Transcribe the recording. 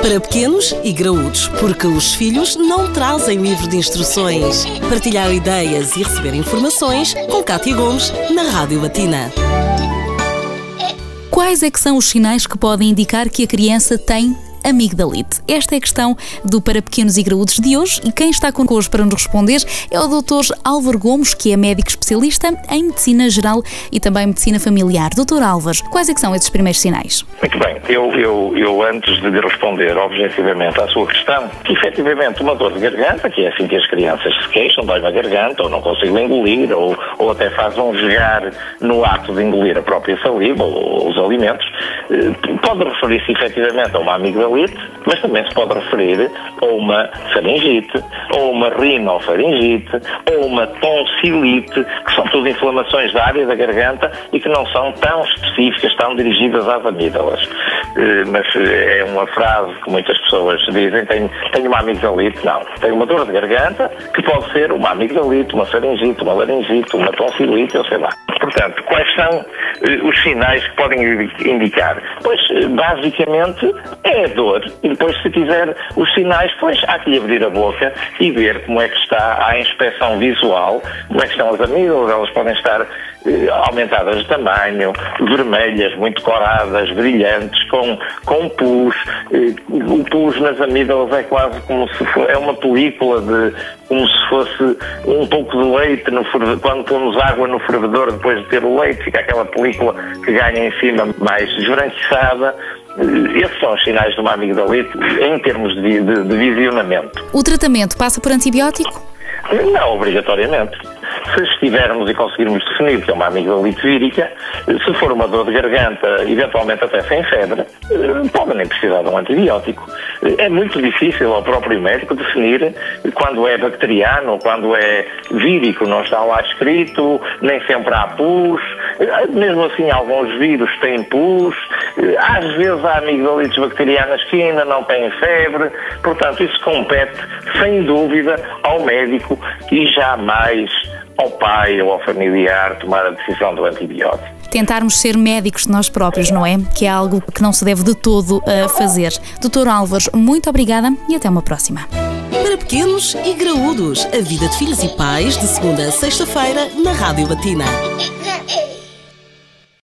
Para pequenos e graúdos, porque os filhos não trazem livro de instruções. Partilhar ideias e receber informações com Cátia Gomes na Rádio Latina. Quais é que são os sinais que podem indicar que a criança tem amigdalite? Esta é a questão do Para Pequenos e Graúdos de hoje e quem está connosco para nos responder é o Dr. Álvaro Gomes, que é médico especialista em Medicina Geral e também Medicina Familiar. Dr. Álvaro, quais é são esses primeiros sinais? Muito bem, eu, eu, eu antes de responder objetivamente à sua questão, que efetivamente uma dor de garganta, que é assim que as crianças se queixam, dói na garganta, ou não conseguem engolir, ou, ou até fazem um jogar no ato de engolir a própria saliva ou os alimentos, eh, pode referir-se efetivamente a uma amigdalite, mas também se pode referir a uma faringite, ou uma rinofaringite, ou uma tonsilite, que são tudo inflamações da área da garganta e que não são tão específicas, tão dirigidas às amígdalas. Eh, mas eh, é uma frase que muitas pessoas dizem, tenho, tenho uma amigdalite. Não, tenho uma dor de garganta que pode ser uma amigdalite, uma faringite, uma laringite, uma tonsilite, eu sei lá. Portanto, quais são os sinais que podem indicar? Pois, basicamente, é a dor. E depois, se quiser os sinais, pois há que lhe abrir a boca e ver como é que está a inspeção visual, como é que estão as amígdalas, elas podem estar eh, aumentadas de tamanho, vermelhas, muito coradas, brilhantes, com, com pus. O pus nas amígdalas é quase como se for, é uma película de como se fosse um pouco de leite no quando pomos água no fervedor depois de ter o leite, fica aquela película que ganha em cima mais esbranquiçada. Esses são os sinais de uma amigdalite em termos de, de, de visionamento. O tratamento passa por antibiótico? Não, obrigatoriamente. Se estivermos e conseguirmos definir que é uma amigdalite vírica, se for uma dor de garganta, eventualmente até sem febre, eh, pode nem precisar de um antibiótico. É muito difícil ao próprio médico definir quando é bacteriano quando é vírico, não está lá escrito, nem sempre há pus. Mesmo assim, alguns vírus têm pus. Às vezes há amigdalites bacterianas que ainda não têm febre. Portanto, isso compete, sem dúvida, ao médico e jamais ao pai ou ao familiar tomar a decisão do antibiótico tentarmos ser médicos de nós próprios, não é? Que é algo que não se deve de todo uh, fazer. Doutor Álvares, muito obrigada e até uma próxima. Para pequenos e graúdos, a vida de filhos e pais, de segunda a sexta-feira, na Rádio Latina.